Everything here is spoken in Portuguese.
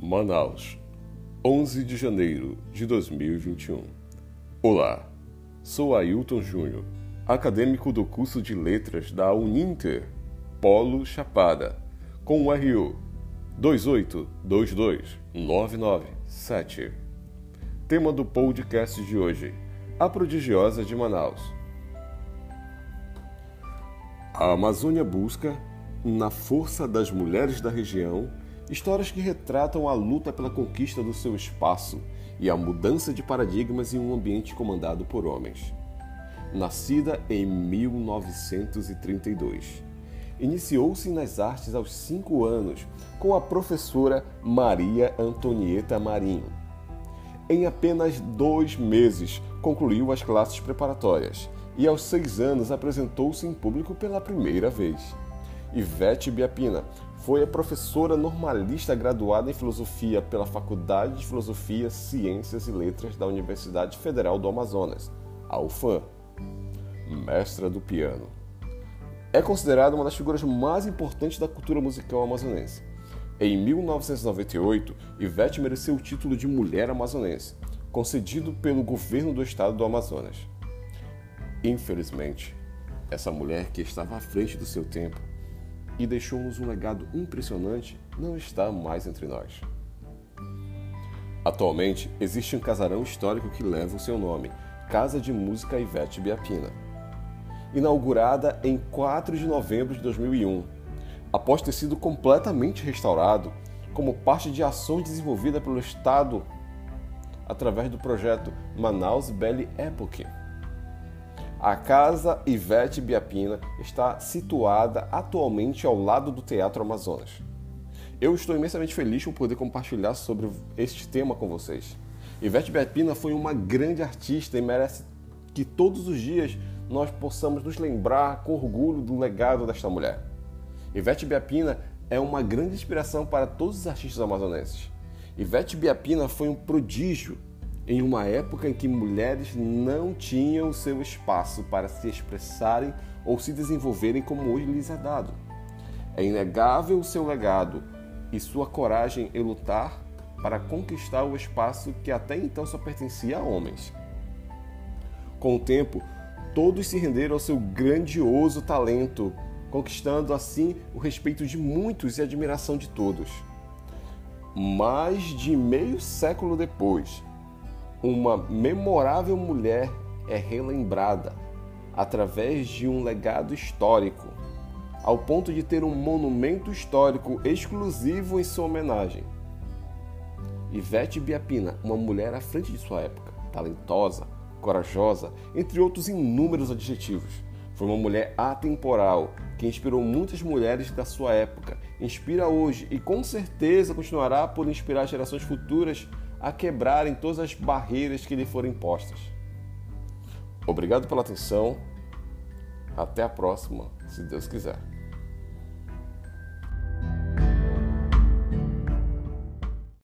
Manaus, 11 de janeiro de 2021. Olá, sou Ailton Júnior, acadêmico do curso de Letras da Uninter, Polo Chapada, com o RU 2822997. Tema do podcast de hoje: A Prodigiosa de Manaus. A Amazônia busca, na força das mulheres da região, Histórias que retratam a luta pela conquista do seu espaço e a mudança de paradigmas em um ambiente comandado por homens. Nascida em 1932, iniciou-se nas artes aos cinco anos com a professora Maria Antonieta Marinho. Em apenas dois meses, concluiu as classes preparatórias e, aos seis anos, apresentou-se em público pela primeira vez. Ivete Biapina foi a professora normalista graduada em filosofia pela Faculdade de Filosofia, Ciências e Letras da Universidade Federal do Amazonas, a UFAM. Mestra do piano. É considerada uma das figuras mais importantes da cultura musical amazonense. Em 1998, Ivete mereceu o título de Mulher Amazonense, concedido pelo governo do estado do Amazonas. Infelizmente, essa mulher que estava à frente do seu tempo e deixou-nos um legado impressionante, não está mais entre nós. Atualmente, existe um casarão histórico que leva o seu nome, Casa de Música Ivete Biapina. Inaugurada em 4 de novembro de 2001, após ter sido completamente restaurado como parte de ações desenvolvidas pelo Estado através do projeto Manaus Belle Epoque. A Casa Ivete Biapina está situada atualmente ao lado do Teatro Amazonas. Eu estou imensamente feliz por poder compartilhar sobre este tema com vocês. Ivete Biapina foi uma grande artista e merece que todos os dias nós possamos nos lembrar com orgulho do legado desta mulher. Ivete Biapina é uma grande inspiração para todos os artistas amazonenses. Ivete Biapina foi um prodígio em uma época em que mulheres não tinham seu espaço para se expressarem ou se desenvolverem como hoje lhes é dado. É inegável o seu legado e sua coragem em lutar para conquistar o espaço que até então só pertencia a homens. Com o tempo, todos se renderam ao seu grandioso talento, conquistando assim o respeito de muitos e a admiração de todos. Mais de meio século depois, uma memorável mulher é relembrada através de um legado histórico, ao ponto de ter um monumento histórico exclusivo em sua homenagem. Ivete Biapina, uma mulher à frente de sua época, talentosa, corajosa, entre outros inúmeros adjetivos. Foi uma mulher atemporal que inspirou muitas mulheres da sua época, inspira hoje e com certeza continuará por inspirar gerações futuras a quebrarem todas as barreiras que lhe foram impostas. Obrigado pela atenção. Até a próxima, se Deus quiser.